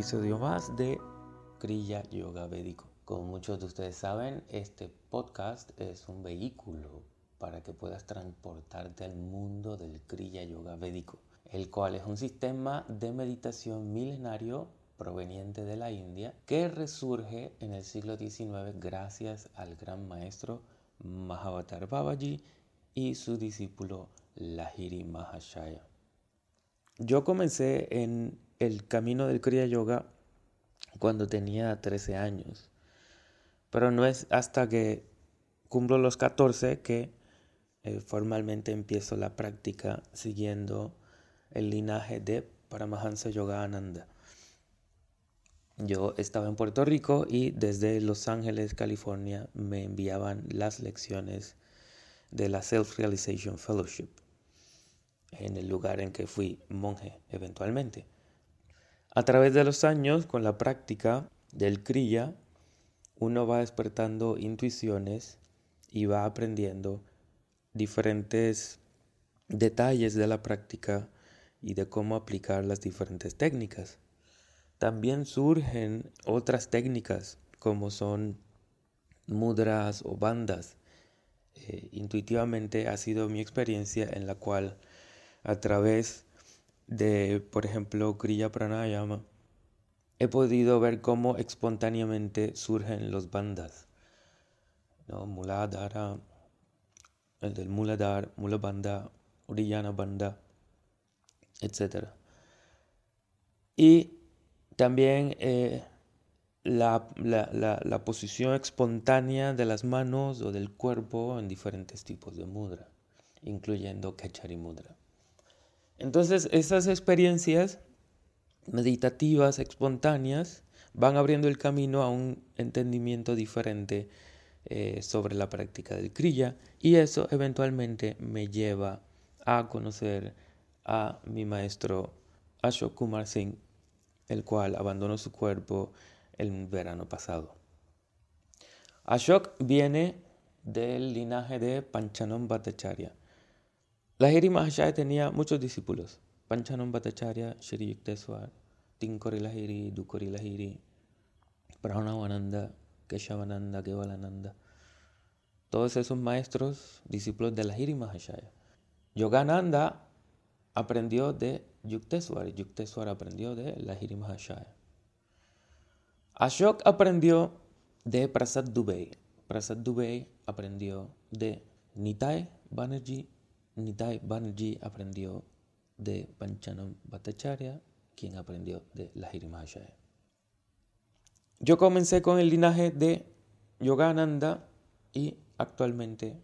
episodio más de Kriya Yoga Védico. Como muchos de ustedes saben, este podcast es un vehículo para que puedas transportarte al mundo del Kriya Yoga Védico, el cual es un sistema de meditación milenario proveniente de la India que resurge en el siglo XIX gracias al gran maestro Mahavatar Babaji y su discípulo Lahiri Mahashaya. Yo comencé en el camino del Kriya Yoga cuando tenía 13 años, pero no es hasta que cumplo los 14 que eh, formalmente empiezo la práctica siguiendo el linaje de Paramahansa Yogananda. Yo estaba en Puerto Rico y desde Los Ángeles, California, me enviaban las lecciones de la Self-Realization Fellowship en el lugar en que fui monje eventualmente. A través de los años, con la práctica del Kriya, uno va despertando intuiciones y va aprendiendo diferentes detalles de la práctica y de cómo aplicar las diferentes técnicas. También surgen otras técnicas como son mudras o bandas. Eh, intuitivamente ha sido mi experiencia en la cual a través de, por ejemplo, Kriya Pranayama, he podido ver cómo espontáneamente surgen los bandas. ¿no? Muladhara, el del Muladhar, Mulabanda, Uriyana Banda, etc. Y también eh, la, la, posición espontánea de las manos o del cuerpo en diferentes tipos de mudra, incluyendo Kechari Mudra. Entonces, esas experiencias meditativas, espontáneas, van abriendo el camino a un entendimiento diferente eh, sobre la práctica del Kriya y eso eventualmente me lleva a conocer a mi maestro Ashok Kumar Singh, el cual abandonó su cuerpo el verano pasado. Ashok viene del linaje de Panchanom Bhattacharya. Lahiri Mahashaya tenía muchos discípulos. Panchanom Bhattacharya, Shri Yukteswar, Tinkori Lahiri, Dukori Lahiri, Pranavananda, Keshavananda, Kevalananda. Todos esos maestros, discípulos de Lahiri Mahashaya. Yogananda aprendió de Yukteswar Yukteswar aprendió de Lahiri Mahashaya. Ashok aprendió de Prasad Dubey. Prasad Dubey aprendió de Nitai Banerjee Nitai Banerjee aprendió de Panchanam Bhattacharya, quien aprendió de Lahiri Mahashaya. Yo comencé con el linaje de Yogananda y actualmente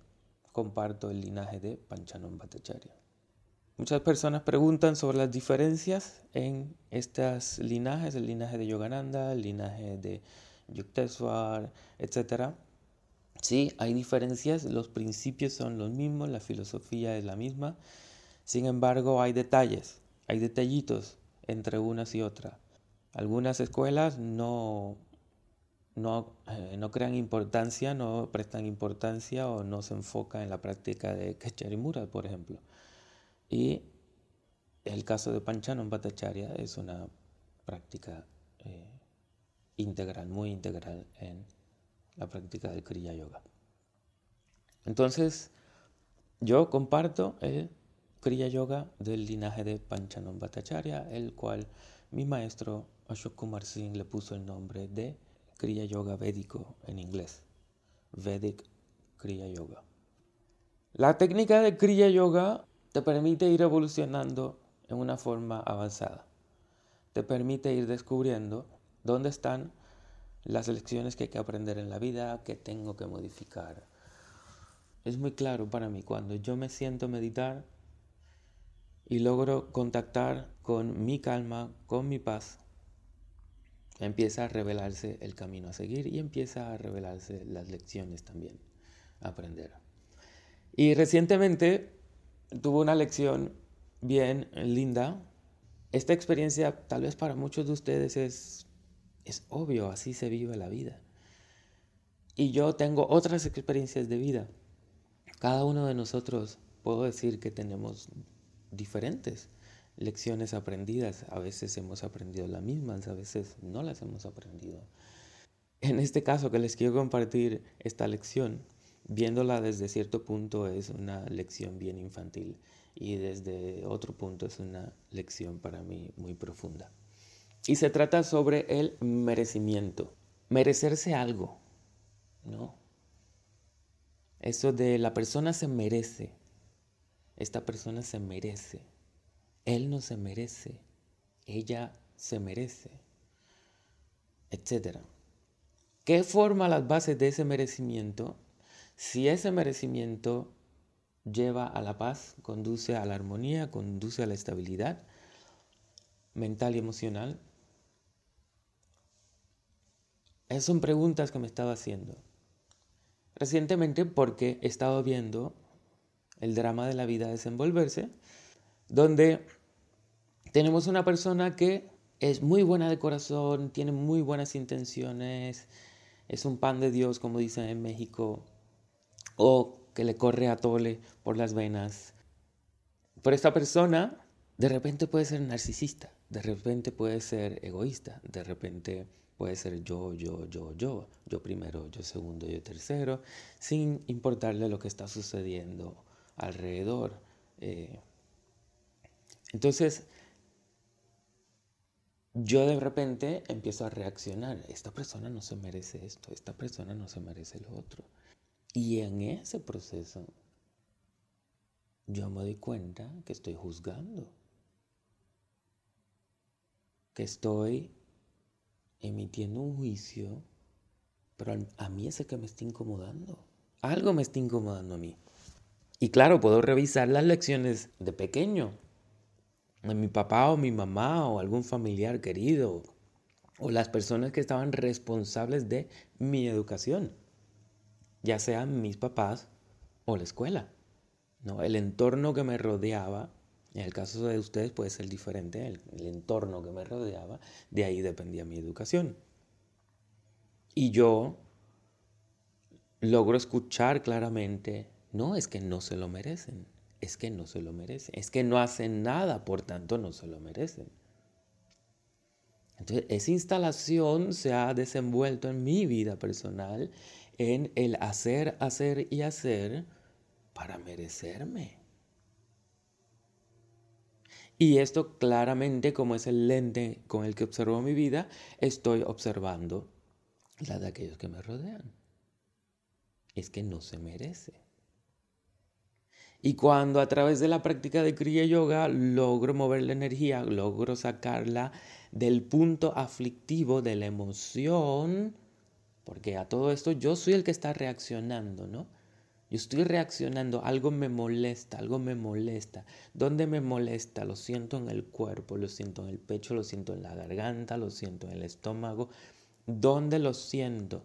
comparto el linaje de Panchanam Bhattacharya. Muchas personas preguntan sobre las diferencias en estos linajes, el linaje de Yogananda, el linaje de Yukteswar, etc. Sí, hay diferencias, los principios son los mismos, la filosofía es la misma, sin embargo hay detalles, hay detallitos entre unas y otras. Algunas escuelas no, no, eh, no crean importancia, no prestan importancia o no se enfocan en la práctica de Kecharimura, por ejemplo. Y el caso de Panchanon Bhattacharya es una práctica eh, integral, muy integral en la práctica del Kriya Yoga. Entonces, yo comparto el Kriya Yoga del linaje de Panchanon Bhattacharya, el cual mi maestro Ashok Kumar Singh le puso el nombre de Kriya Yoga Védico en inglés, Vedic Kriya Yoga. La técnica de Kriya Yoga te permite ir evolucionando en una forma avanzada. Te permite ir descubriendo dónde están las lecciones que hay que aprender en la vida, que tengo que modificar. Es muy claro para mí cuando yo me siento meditar y logro contactar con mi calma, con mi paz, empieza a revelarse el camino a seguir y empieza a revelarse las lecciones también a aprender. Y recientemente tuve una lección bien linda. Esta experiencia tal vez para muchos de ustedes es es obvio, así se vive la vida. Y yo tengo otras experiencias de vida. Cada uno de nosotros puedo decir que tenemos diferentes lecciones aprendidas. A veces hemos aprendido las mismas, a veces no las hemos aprendido. En este caso que les quiero compartir esta lección, viéndola desde cierto punto es una lección bien infantil y desde otro punto es una lección para mí muy profunda. Y se trata sobre el merecimiento, merecerse algo, ¿no? Eso de la persona se merece, esta persona se merece, él no se merece, ella se merece, etc. ¿Qué forma las bases de ese merecimiento? Si ese merecimiento lleva a la paz, conduce a la armonía, conduce a la estabilidad mental y emocional. Esas son preguntas que me estaba haciendo. Recientemente porque he estado viendo el drama de la vida desenvolverse, donde tenemos una persona que es muy buena de corazón, tiene muy buenas intenciones, es un pan de Dios, como dicen en México, o que le corre a tole por las venas. Por esta persona, de repente puede ser narcisista, de repente puede ser egoísta, de repente puede ser yo, yo, yo, yo, yo primero, yo segundo, yo tercero, sin importarle lo que está sucediendo alrededor. Eh, entonces, yo de repente empiezo a reaccionar, esta persona no se merece esto, esta persona no se merece lo otro. Y en ese proceso yo me doy cuenta que estoy juzgando, que estoy emitiendo un juicio, pero a mí es que me está incomodando. Algo me está incomodando a mí. Y claro, puedo revisar las lecciones de pequeño, de mi papá o mi mamá o algún familiar querido, o las personas que estaban responsables de mi educación ya sean mis papás o la escuela. ¿no? El entorno que me rodeaba, en el caso de ustedes puede ser diferente, el, entorno que me rodeaba, de ahí dependía mi educación. Y yo logro escuchar claramente, no es que no se lo merecen, es que no se lo merecen, es que no hacen nada, por tanto no se lo merecen. Entonces, esa instalación se ha desenvuelto en mi vida personal en el hacer, hacer y hacer para merecerme. Y esto claramente, como es el lente con el que observo mi vida, estoy observando la de aquellos que me rodean. Es que no se merece. Y cuando a través de la práctica de Kriya Yoga logro mover la energía, logro sacarla del punto aflictivo de la emoción, porque a todo esto yo soy el que está reaccionando, ¿no? Yo estoy reaccionando, algo me molesta, algo me molesta. ¿Dónde me molesta? Lo siento en el cuerpo, lo siento en el pecho, lo siento en la garganta, lo siento en el estómago. ¿Dónde lo siento?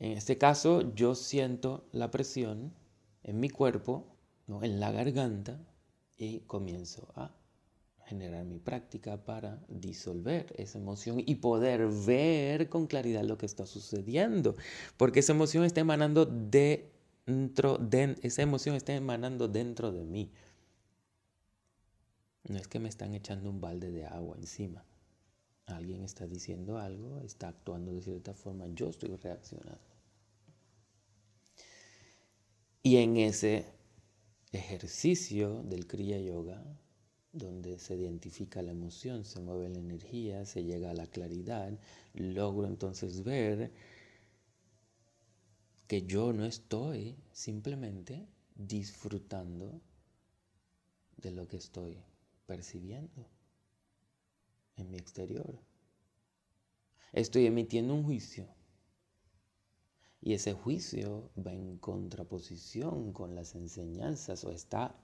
En este caso, yo siento la presión en mi cuerpo, ¿no? en la garganta, y comienzo a generar mi práctica para disolver esa emoción y poder ver con claridad lo que está sucediendo. Porque esa emoción está emanando dentro, de, esa emoción está emanando dentro de mí. No es que me están echando un balde de agua encima. Alguien está diciendo algo, está actuando de cierta forma, yo estoy reaccionando. Y en ese ejercicio del Kriya Yoga, donde se identifica la emoción, se mueve la energía, se llega a la claridad, logro entonces ver que yo no estoy simplemente disfrutando de lo que estoy percibiendo en mi exterior. Estoy emitiendo un juicio. Y ese juicio va en contraposición con las enseñanzas o está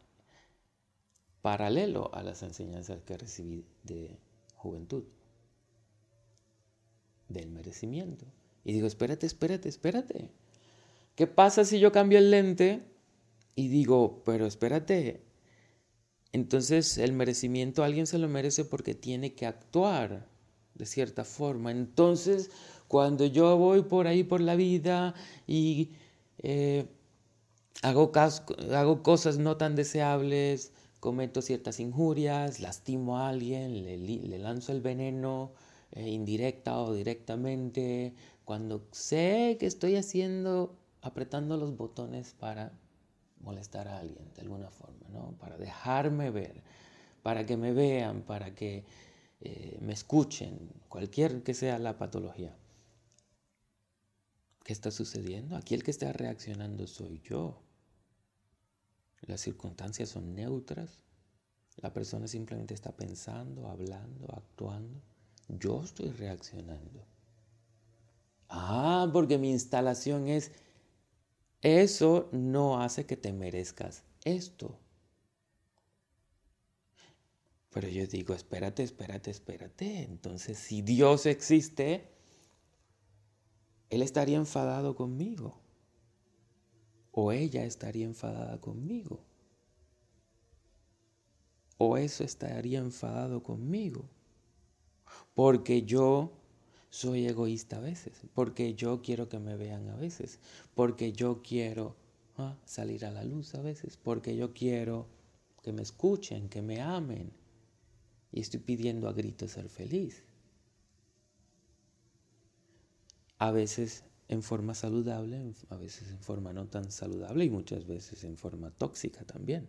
paralelo a las enseñanzas que recibí de juventud, del merecimiento. Y digo, espérate, espérate, espérate. ¿Qué pasa si yo cambio el lente y digo, pero espérate? Entonces el merecimiento alguien se lo merece porque tiene que actuar de cierta forma. Entonces, cuando yo voy por ahí por la vida y eh, hago, cosas no tan deseables, cometo ciertas injurias, lastimo a alguien, le, lanzo el veneno eh, indirecta o directamente, cuando sé que estoy haciendo, apretando los botones para molestar a alguien de alguna forma, ¿no? Para dejarme ver, para que me vean, para que eh, me escuchen, cualquier que sea la patología. ¿Qué está sucediendo? Aquí el que está reaccionando soy yo. Las circunstancias son neutras. La persona simplemente está pensando, hablando, actuando. Yo estoy reaccionando. Ah, porque mi instalación es, eso no hace que te merezcas esto. Pero yo digo, espérate, espérate, espérate. Entonces, si Dios existe, Él estaría enfadado conmigo o ella estaría enfadada conmigo, o eso estaría enfadado conmigo, porque yo soy egoísta a veces, porque yo quiero que me vean a veces, porque yo quiero ah, salir a la luz a veces, porque yo quiero que me escuchen, que me amen, y estoy pidiendo a gritos ser feliz. A veces en forma saludable, a veces en forma no tan saludable y muchas veces en forma tóxica también.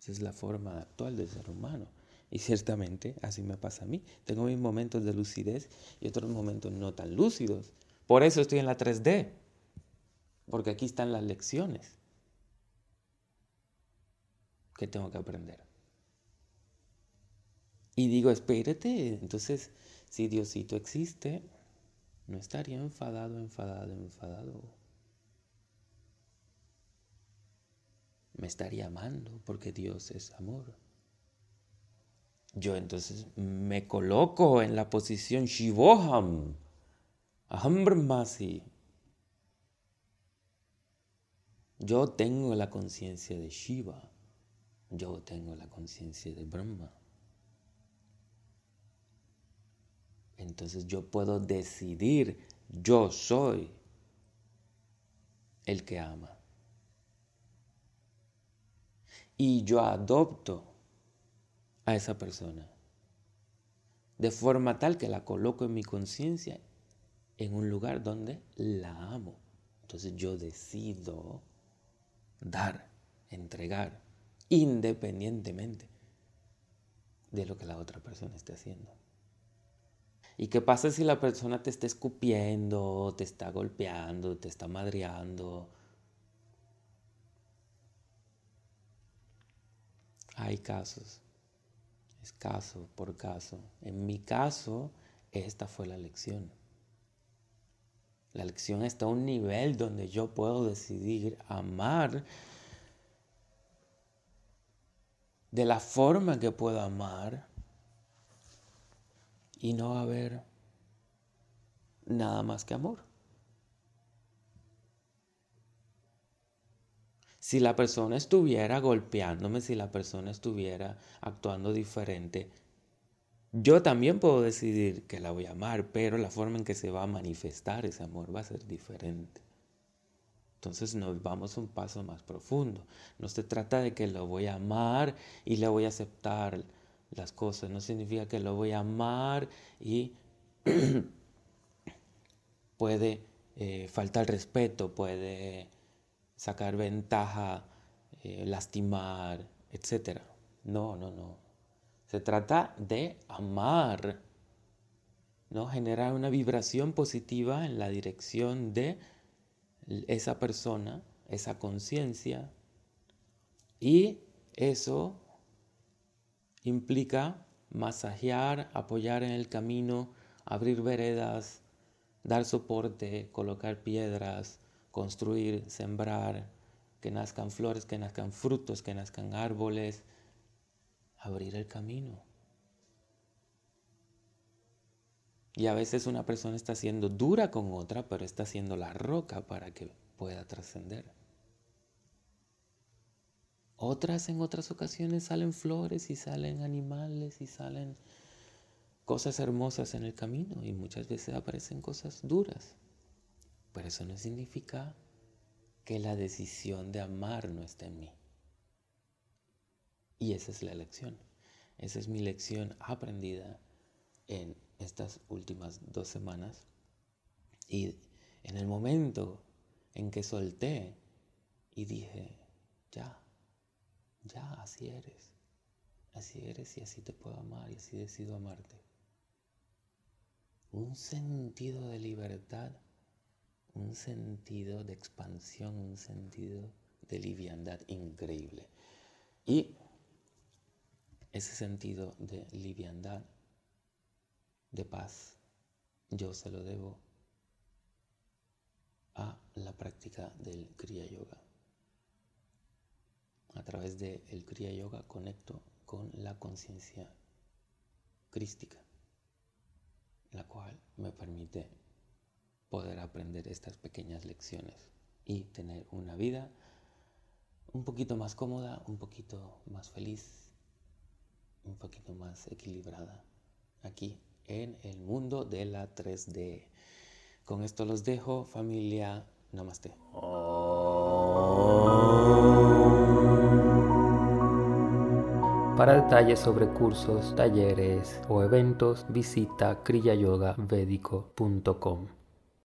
Esa es la forma actual del ser humano. Y ciertamente así me pasa a mí. Tengo mis momentos de lucidez y otros momentos no tan lúcidos. Por eso estoy en la 3D. Porque aquí están las lecciones que tengo que aprender. Y digo, espérate, entonces, si Diosito existe, no estaría enfadado, enfadado, enfadado. Me estaría amando porque Dios es amor. Yo entonces me coloco en la posición Shivoham, Aham. Yo tengo la conciencia de Shiva. Yo tengo la conciencia de Brahma. entonces yo puedo decidir, yo soy el que ama. Y yo adopto a esa persona de forma tal que la coloco en mi conciencia en un lugar donde la amo. Entonces yo decido dar, entregar, independientemente de lo que la otra persona esté haciendo. ¿Y qué pasa si la persona te está escupiendo, te está golpeando, te está madreando? Hay casos, es caso por caso. En mi caso, esta fue la lección. La lección está a un nivel donde yo puedo decidir amar de la forma que puedo amar y no va a haber nada más que amor. Si la persona estuviera golpeándome, si la persona estuviera actuando diferente, yo también puedo decidir que la voy a amar, pero la forma en que se va a manifestar ese amor va a ser diferente. Entonces nos vamos un paso más profundo. No se trata de que lo voy a amar y le voy a aceptar las cosas. No significa que lo voy a amar y puede eh, faltar respeto, puede sacar ventaja, eh, lastimar, etc. No, no, no. Se trata de amar, ¿no? Generar una vibración positiva en la dirección de esa persona, esa conciencia. Y eso implica masajear, apoyar en el camino, abrir veredas, dar soporte, colocar piedras, construir, sembrar, que nazcan flores, que nazcan frutos, que nazcan árboles, abrir el camino. Y a veces una persona está siendo dura con otra, pero está haciendo la roca para que pueda trascender. Otras en otras ocasiones salen flores y salen animales y salen cosas hermosas en el camino y muchas veces aparecen cosas duras. Pero eso no significa que la decisión de amar no esté en mí. Y esa es la lección. Esa es mi lección aprendida en estas últimas dos semanas. Y en el momento en que solté y dije, ya, ya, así eres. Así eres y así te puedo amar y así decido amarte. Un sentido de libertad, un sentido de expansión, un sentido de liviandad increíble. Y ese sentido de liviandad, de paz, yo se lo debo a la práctica del Kriya Yoga. A través del el Kriya Yoga conecto con la conciencia crística, la cual me permite poder aprender estas pequeñas lecciones y tener una vida un poquito más cómoda, un poquito más feliz, un poquito más equilibrada aquí en el mundo de la 3D. Con esto los dejo, familia. Namaste. Para detalles sobre cursos, talleres o eventos, visita kriyayogavedico.com.